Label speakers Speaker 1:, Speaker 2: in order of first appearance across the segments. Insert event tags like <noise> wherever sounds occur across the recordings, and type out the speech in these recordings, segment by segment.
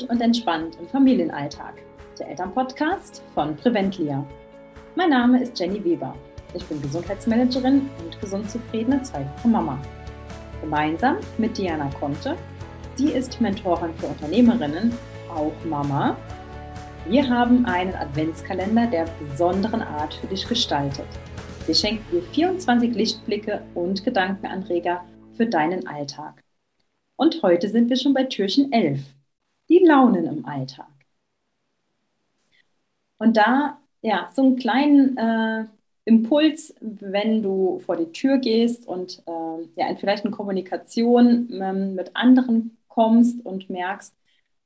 Speaker 1: Gesund und entspannt im Familienalltag. Der Elternpodcast von Preventlia. Mein Name ist Jenny Weber. Ich bin Gesundheitsmanagerin und gesund zufriedene zweifache Mama. Gemeinsam mit Diana Conte. Sie ist Mentorin für Unternehmerinnen, auch Mama. Wir haben einen Adventskalender der besonderen Art für dich gestaltet. Wir schenken dir 24 Lichtblicke und Gedankenanreger für deinen Alltag. Und heute sind wir schon bei Türchen 11. Die Launen im Alltag. Und da, ja, so einen kleinen äh, Impuls, wenn du vor die Tür gehst und äh, ja, vielleicht in Kommunikation ähm, mit anderen kommst und merkst,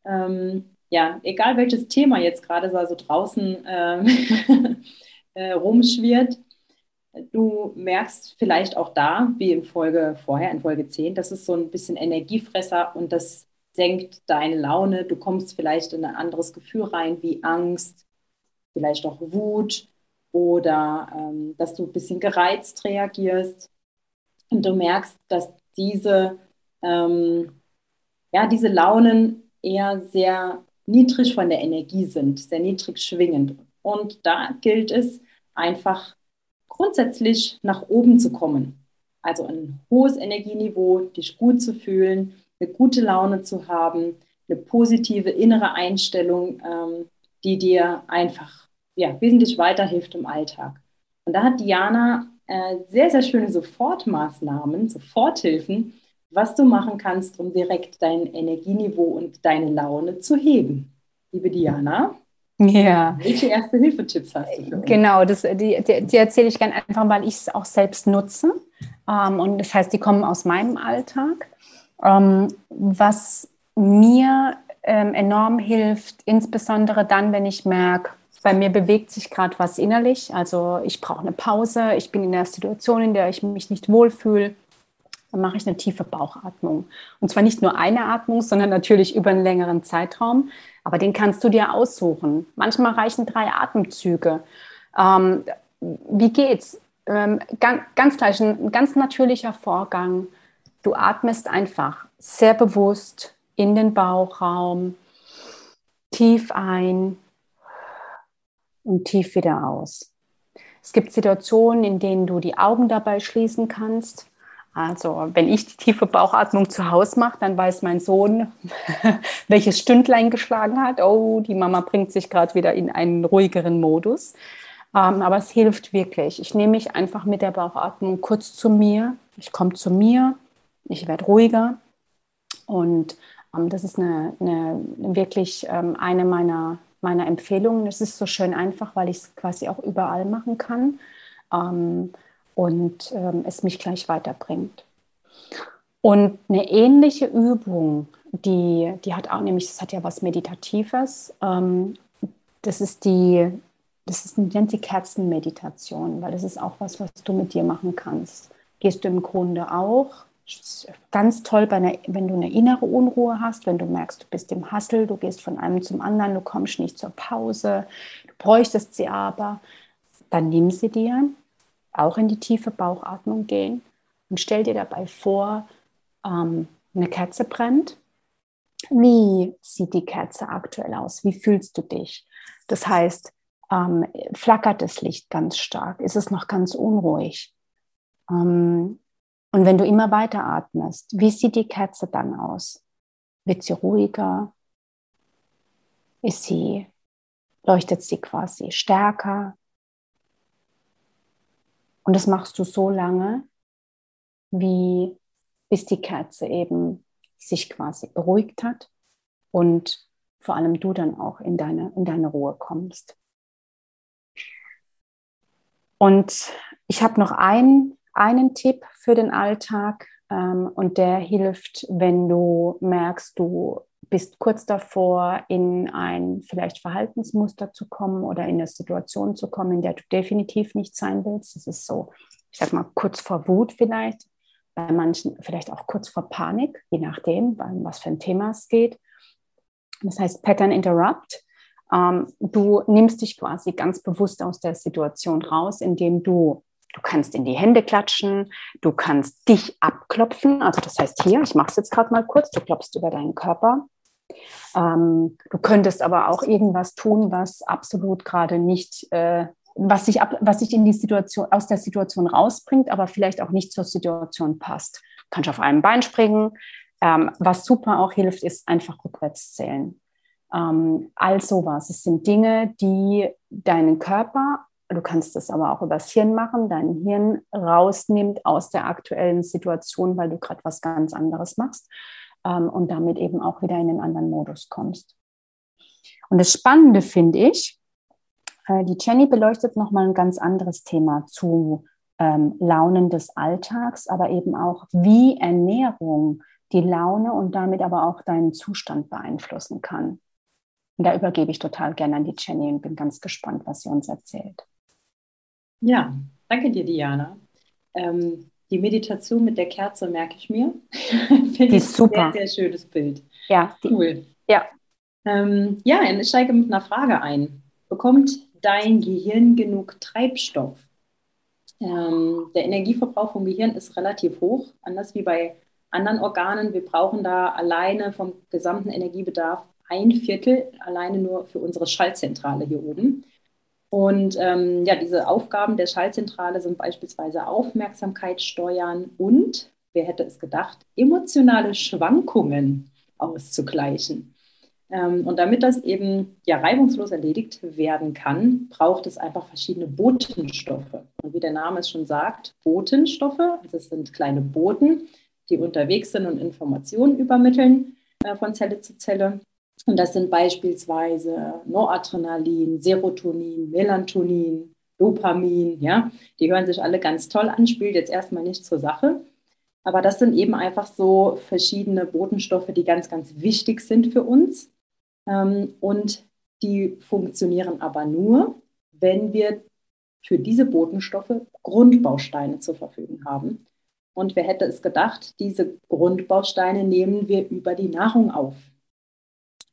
Speaker 1: ähm, ja, egal welches Thema jetzt gerade so also draußen äh, <laughs> äh, rumschwirrt, Du merkst vielleicht auch da, wie in Folge vorher, in Folge 10, das ist so ein bisschen Energiefresser und das senkt deine Laune. Du kommst vielleicht in ein anderes Gefühl rein, wie Angst, vielleicht auch Wut oder ähm, dass du ein bisschen gereizt reagierst. Und du merkst, dass diese, ähm, ja, diese Launen eher sehr niedrig von der Energie sind, sehr niedrig schwingend. Und da gilt es einfach grundsätzlich nach oben zu kommen. Also ein hohes Energieniveau, dich gut zu fühlen, eine gute Laune zu haben, eine positive innere Einstellung, ähm, die dir einfach ja, wesentlich weiterhilft im Alltag. Und da hat Diana äh, sehr, sehr schöne Sofortmaßnahmen, Soforthilfen, was du machen kannst, um direkt dein Energieniveau und deine Laune zu heben. Liebe Diana,
Speaker 2: ja.
Speaker 1: Welche Erste-Hilfe-Tipps hast du? Für uns?
Speaker 2: Genau, das, die, die, die erzähle ich gerne einfach, weil ich es auch selbst nutze. Ähm, und das heißt, die kommen aus meinem Alltag. Ähm, was mir ähm, enorm hilft, insbesondere dann, wenn ich merke, bei mir bewegt sich gerade was innerlich. Also ich brauche eine Pause, ich bin in einer Situation, in der ich mich nicht wohlfühle. Dann mache ich eine tiefe Bauchatmung. Und zwar nicht nur eine Atmung, sondern natürlich über einen längeren Zeitraum. Aber den kannst du dir aussuchen. Manchmal reichen drei Atemzüge. Ähm, wie geht's? Ähm, ganz, ganz gleich, ein ganz natürlicher Vorgang. Du atmest einfach sehr bewusst in den Bauchraum, tief ein und tief wieder aus. Es gibt Situationen, in denen du die Augen dabei schließen kannst. Also wenn ich die tiefe Bauchatmung zu Hause mache, dann weiß mein Sohn, <laughs> welches Stündlein geschlagen hat. Oh, die Mama bringt sich gerade wieder in einen ruhigeren Modus. Ähm, aber es hilft wirklich. Ich nehme mich einfach mit der Bauchatmung kurz zu mir. Ich komme zu mir, ich werde ruhiger. Und ähm, das ist eine, eine wirklich ähm, eine meiner, meiner Empfehlungen. Es ist so schön einfach, weil ich es quasi auch überall machen kann. Ähm, und ähm, es mich gleich weiterbringt. Und eine ähnliche Übung, die, die hat auch nämlich, das hat ja was Meditatives, ähm, das ist die, das ist, nennt sie Kerzenmeditation, weil das ist auch was, was du mit dir machen kannst. Gehst du im Grunde auch. Ganz toll, bei einer, wenn du eine innere Unruhe hast, wenn du merkst, du bist im Hassel, du gehst von einem zum anderen, du kommst nicht zur Pause, du bräuchtest sie aber, dann nimm sie dir auch in die tiefe Bauchatmung gehen und stell dir dabei vor, ähm, eine Kerze brennt. Wie sieht die Kerze aktuell aus? Wie fühlst du dich? Das heißt, ähm, flackert das Licht ganz stark? Ist es noch ganz unruhig? Ähm, und wenn du immer weiter atmest, wie sieht die Kerze dann aus? Wird sie ruhiger? Ist sie, leuchtet sie quasi stärker? Und das machst du so lange, wie bis die Kerze eben sich quasi beruhigt hat und vor allem du dann auch in deine, in deine Ruhe kommst. Und ich habe noch einen, einen Tipp für den Alltag ähm, und der hilft, wenn du merkst, du bist kurz davor, in ein vielleicht Verhaltensmuster zu kommen oder in eine Situation zu kommen, in der du definitiv nicht sein willst. Das ist so, ich sag mal, kurz vor Wut vielleicht, bei manchen vielleicht auch kurz vor Panik, je nachdem, was für ein Thema es geht. Das heißt Pattern Interrupt. Ähm, du nimmst dich quasi ganz bewusst aus der Situation raus, indem du Du kannst in die Hände klatschen, du kannst dich abklopfen. Also das heißt hier, ich mache es jetzt gerade mal kurz, du klopfst über deinen Körper Ähm, du könntest aber auch irgendwas tun, was absolut gerade nicht, äh, was sich ab, was sich in die Situation, aus der Situation rausbringt, aber vielleicht auch nicht zur Situation passt. Du kannst auf einem Bein springen. Ähm, was super auch hilft, ist einfach rückwärts zählen. Ähm, all sowas. Es sind Dinge, die deinen Körper, du kannst es aber auch übers Hirn machen, dein Hirn rausnimmt aus der aktuellen Situation, weil du gerade was ganz anderes machst ähm, und damit eben auch wieder in den anderen Modus kommst. Und das Spannende finde ich, äh, die Jenny beleuchtet nochmal ein ganz anderes Thema zu ähm, Launen des Alltags, aber eben auch, wie Ernährung die Laune und damit aber auch deinen Zustand beeinflussen kann. Und da übergebe ich total gerne an die Jenny und bin ganz gespannt, was sie uns erzählt.
Speaker 1: Ja, danke dir, Diana. Ähm, die Meditation mit der Kerze merke ich mir. <laughs>
Speaker 2: Finde die ist super.
Speaker 1: Ein sehr, sehr schönes Bild.
Speaker 2: Ja,
Speaker 1: die, cool.
Speaker 2: Ja.
Speaker 1: Ähm, ja, ich steige mit einer Frage ein. Bekommt dein Gehirn genug Treibstoff? Ähm, der Energieverbrauch vom Gehirn ist relativ hoch, anders wie bei anderen Organen. Wir brauchen da alleine vom gesamten Energiebedarf ein Viertel, alleine nur für unsere Schaltzentrale hier oben. Und ähm, ja, diese Aufgaben der Schaltzentrale sind beispielsweise Aufmerksamkeit steuern und, wer hätte es gedacht, emotionale Schwankungen auszugleichen. Ähm, und damit das eben ja reibungslos erledigt werden kann, braucht es einfach verschiedene Botenstoffe. Und wie der Name es schon sagt, Botenstoffe, also es sind kleine Boten, die unterwegs sind und Informationen übermitteln äh, von Zelle zu Zelle. Und das sind beispielsweise Noradrenalin, Serotonin, Melatonin, Dopamin, ja. Die hören sich alle ganz toll an, spielt jetzt erstmal nicht zur Sache. Aber das sind eben einfach so verschiedene Botenstoffe, die ganz, ganz wichtig sind für uns. Ähm, und die funktionieren aber nur, wenn wir für diese Botenstoffe Grundbausteine zur Verfügung haben. Und wer hätte es gedacht, diese Grundbausteine nehmen wir über die Nahrung auf.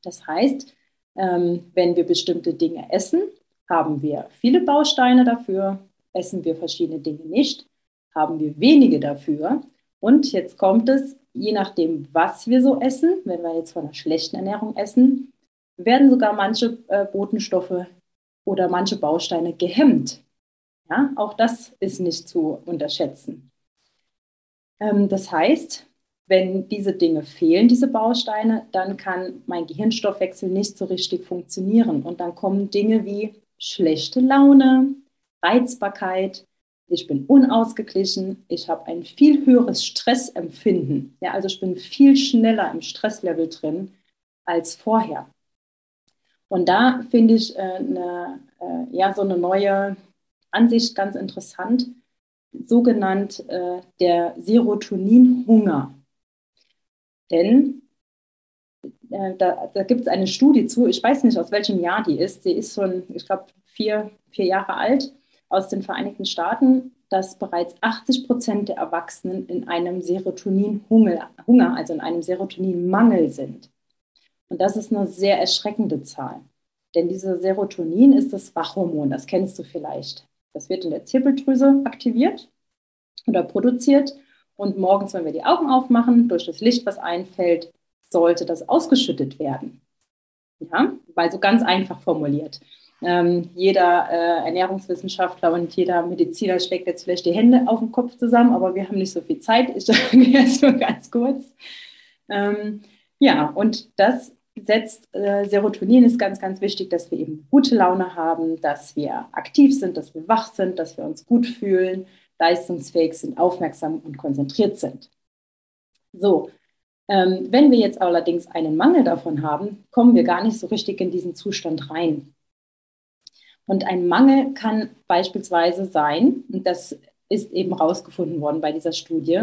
Speaker 1: Das heißt, ähm, wenn wir bestimmte Dinge essen, haben wir viele Bausteine dafür. Essen wir verschiedene Dinge nicht, haben wir wenige dafür. Und jetzt kommt es, je nachdem, was wir so essen, wenn wir jetzt von einer schlechten Ernährung essen, werden sogar manche äh, Botenstoffe oder manche Bausteine gehemmt. Ja, auch das ist nicht zu unterschätzen. Ähm, das heißt, wenn diese Dinge fehlen, diese Bausteine, dann kann mein Gehirnstoffwechsel nicht so richtig funktionieren. Und dann kommen Dinge wie schlechte Laune, Reizbarkeit, ich bin unausgeglichen, ich habe ein viel höheres Stressempfinden. Ja, also ich bin viel schneller im Stresslevel drin als vorher. Und da finde ich äh, eine, äh, ja, so eine neue Ansicht ganz interessant, sogenannt äh, der Serotoninhunger. Denn äh, da, da gibt es eine Studie zu, ich weiß nicht, aus welchem Jahr die ist. Sie ist schon, ich glaube, vier, vier Jahre alt aus den Vereinigten Staaten, dass bereits 80 Prozent der Erwachsenen in einem Serotoninhunger, Hunger, also in einem Serotoninmangel sind. Und das ist eine sehr erschreckende Zahl. Denn dieses Serotonin ist das Wachhormon, das kennst du vielleicht. Das wird in der Zirbeldrüse aktiviert oder produziert und morgens, wenn wir die Augen aufmachen, durch das Licht, was einfällt, sollte das ausgeschüttet werden. Ja, weil so ganz einfach formuliert. Ähm, jeder äh, Ernährungswissenschaftler und jeder Mediziner steckt jetzt vielleicht die Hände auf den Kopf zusammen, aber wir haben nicht so viel Zeit. Ich <laughs> sage jetzt nur ganz kurz. Ähm, ja, und das setzt äh, Serotonin ist ganz, ganz wichtig, dass wir eben gute Laune haben, dass wir aktiv sind, dass wir wach sind, dass wir uns gut fühlen, leistungsfähig sind, aufmerksam und konzentriert sind. So, ähm, wenn wir jetzt allerdings einen Mangel davon haben, kommen wir gar nicht so richtig in diesen Zustand rein. Und ein Mangel kann beispielsweise sein, und das ist eben rausgefunden worden bei dieser Studie,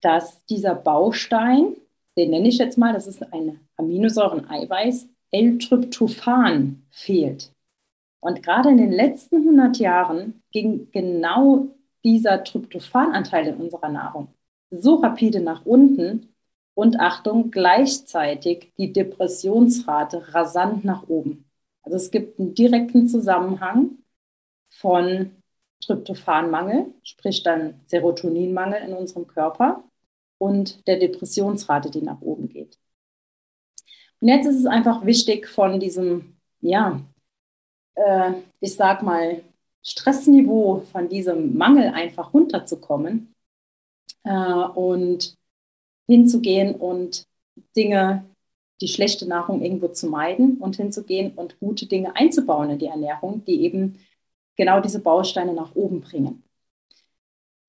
Speaker 1: dass dieser Baustein, den nenne ich jetzt mal, das ist ein Aminosäuren-Eiweiß, L-Tryptophan fehlt. Und gerade in den letzten 100 Jahren ging genau dieser Tryptophananteil in unserer Nahrung so rapide nach unten und Achtung, gleichzeitig die Depressionsrate rasant nach oben. Also es gibt einen direkten Zusammenhang von Tryptophanmangel, sprich dann Serotoninmangel in unserem Körper und der Depressionsrate, die nach oben geht. Und jetzt ist es einfach wichtig, von diesem, ja, äh, ich sag mal, Stressniveau, von diesem Mangel einfach runterzukommen äh, und hinzugehen und Dinge, die schlechte Nahrung irgendwo zu meiden und hinzugehen und gute Dinge einzubauen in die Ernährung, die eben genau diese Bausteine nach oben bringen.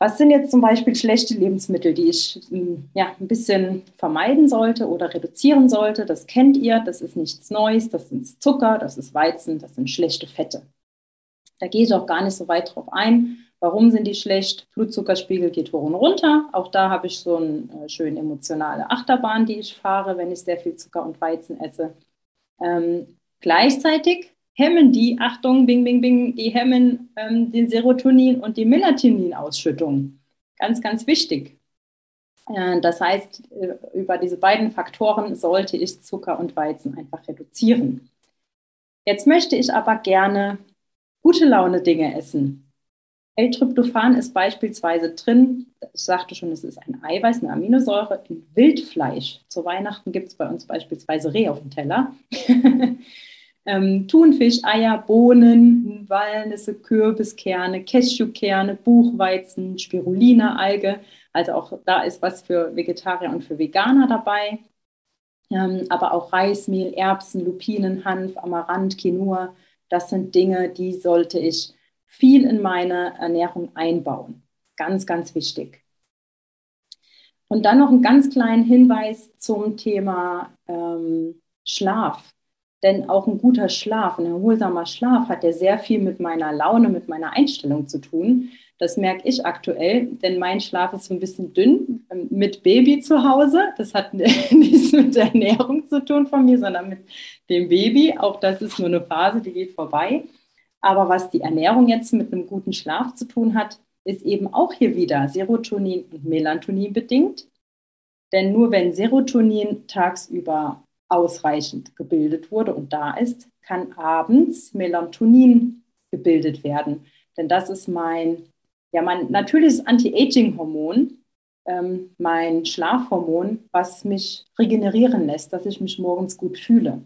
Speaker 1: Was sind jetzt zum Beispiel schlechte Lebensmittel, die ich hm, ja, ein bisschen vermeiden sollte oder reduzieren sollte? Das kennt ihr, das ist nichts Neues, das sind Zucker, das ist Weizen, das sind schlechte Fette. Da gehe ich auch gar nicht so weit drauf ein. Warum sind die schlecht? Blutzuckerspiegel geht hoch und runter. Auch da habe ich so eine äh, schön emotionale Achterbahn, die ich fahre, wenn ich sehr viel Zucker und Weizen esse. Ähm, gleichzeitig hemmen die, Achtung, bing, bing, bing, die hemmen ähm, den Serotonin- und die Melatonin-Ausschüttung. Ganz, ganz wichtig. Äh, das heißt, äh, über diese beiden Faktoren sollte ich Zucker und Weizen einfach reduzieren. Jetzt möchte ich aber gerne gute Laune Dinge essen. L-Tryptophan ist beispielsweise drin, ich sagte schon, es ist ein Eiweiß, eine Aminosäure in Wildfleisch. Zu Weihnachten gibt es bei uns beispielsweise Reh auf dem Teller. <laughs> ähm, Thunfisch, Eier, Bohnen, Walnüsse, Kürbiskerne, Cashewkerne, Buchweizen, Spirulina-Alge. Also auch da ist was für Vegetarier und für Veganer dabei. Ähm, aber auch Reismehl, Erbsen, Lupinen, Hanf, Amaranth, Quinoa. Das sind Dinge, die sollte ich viel in meine Ernährung einbauen. Ganz, ganz wichtig. Und dann noch einen ganz kleinen Hinweis zum Thema ähm, Schlaf. Denn auch ein guter Schlaf, ein erholsamer Schlaf hat ja sehr viel mit meiner Laune, mit meiner Einstellung zu tun. Das merke ich aktuell, denn mein Schlaf ist so ein bisschen dünn ähm, mit Baby zu Hause. Das hat <laughs> nichts mit der Ernährung zu tun von mir, sondern mit dem Baby. Auch das ist nur eine Phase, die geht vorbei. Aber was die Ernährung jetzt mit einem guten Schlaf zu tun hat, ist eben auch hier wieder Serotonin und Melatonin bedingt. Denn nur wenn Serotonin tagsüber ausreichend gebildet wurde und da ist, kann abends Melatonin gebildet werden. Denn das ist mein, ja, mein natürliches Anti-Aging-Hormon, ähm, mein Schlafhormon, was mich regenerieren lässt, dass ich mich morgens gut fühle.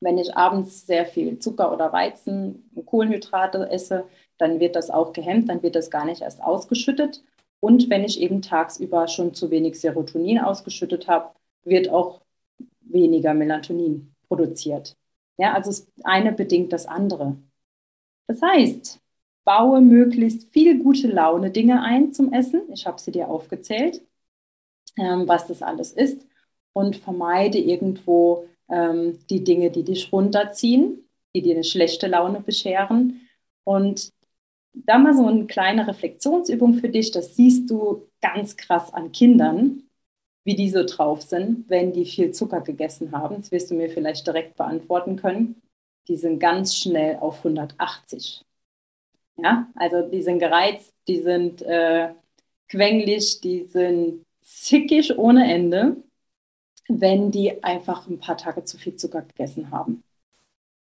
Speaker 1: Wenn ich abends sehr viel Zucker oder Weizen, Kohlenhydrate esse, dann wird das auch gehemmt, dann wird das gar nicht erst ausgeschüttet. Und wenn ich eben tagsüber schon zu wenig Serotonin ausgeschüttet habe, wird auch weniger Melatonin produziert. Ja, also das eine bedingt das andere. Das heißt, baue möglichst viel gute Laune Dinge ein zum Essen. Ich habe sie dir aufgezählt, ähm, was das alles ist. Und vermeide irgendwo ähm, die Dinge, die dich runterziehen, die dir eine schlechte Laune bescheren. Und da mal so eine kleine Reflexionsübung für dich, das siehst du ganz krass an Kindern, wie die so drauf sind, wenn die viel Zucker gegessen haben. Das wirst du mir vielleicht direkt beantworten können. Die sind ganz schnell auf 180. Ja, also die sind gereizt, die sind äh, quengelig, die sind zickig ohne Ende wenn die einfach ein paar Tage zu viel Zucker gegessen haben.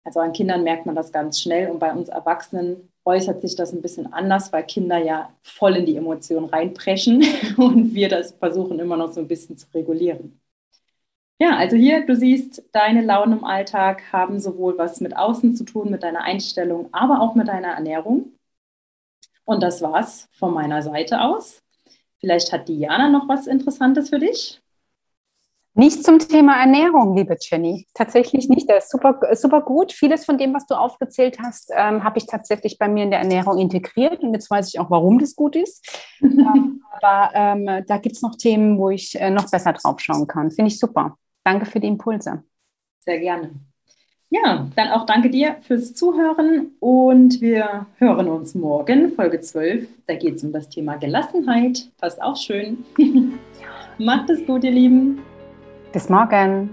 Speaker 1: Also an Kindern merkt man das ganz schnell und bei uns Erwachsenen äußert sich das ein bisschen anders, weil Kinder ja voll in die Emotionen reinpreschen <laughs> und wir das versuchen immer noch so ein bisschen zu regulieren. Ja, also hier, du siehst, deine Launen im Alltag haben sowohl was mit außen zu tun, mit deiner Einstellung, aber auch mit deiner Ernährung. Und das war's von meiner Seite aus. Vielleicht hat Diana noch was Interessantes für dich.
Speaker 2: Nicht zum Thema Ernährung, liebe Jenny. Tatsächlich nicht. Das ist super, super gut. Vieles von dem, was du aufgezählt hast, ähm, habe ich tatsächlich bei mir in der Ernährung integriert. Und jetzt weiß ich auch, warum das gut ist. <laughs> ähm, aber ähm, da gibt es noch Themen, wo ich äh, noch besser drauf schauen kann. Finde ich super. Danke für die Impulse.
Speaker 1: Sehr gerne. Ja, dann auch danke dir fürs Zuhören und wir hören uns morgen, Folge 12. Da geht es um das Thema Gelassenheit. Passt auch schön. <laughs> Macht es gut, ihr Lieben.
Speaker 2: Bis morgen.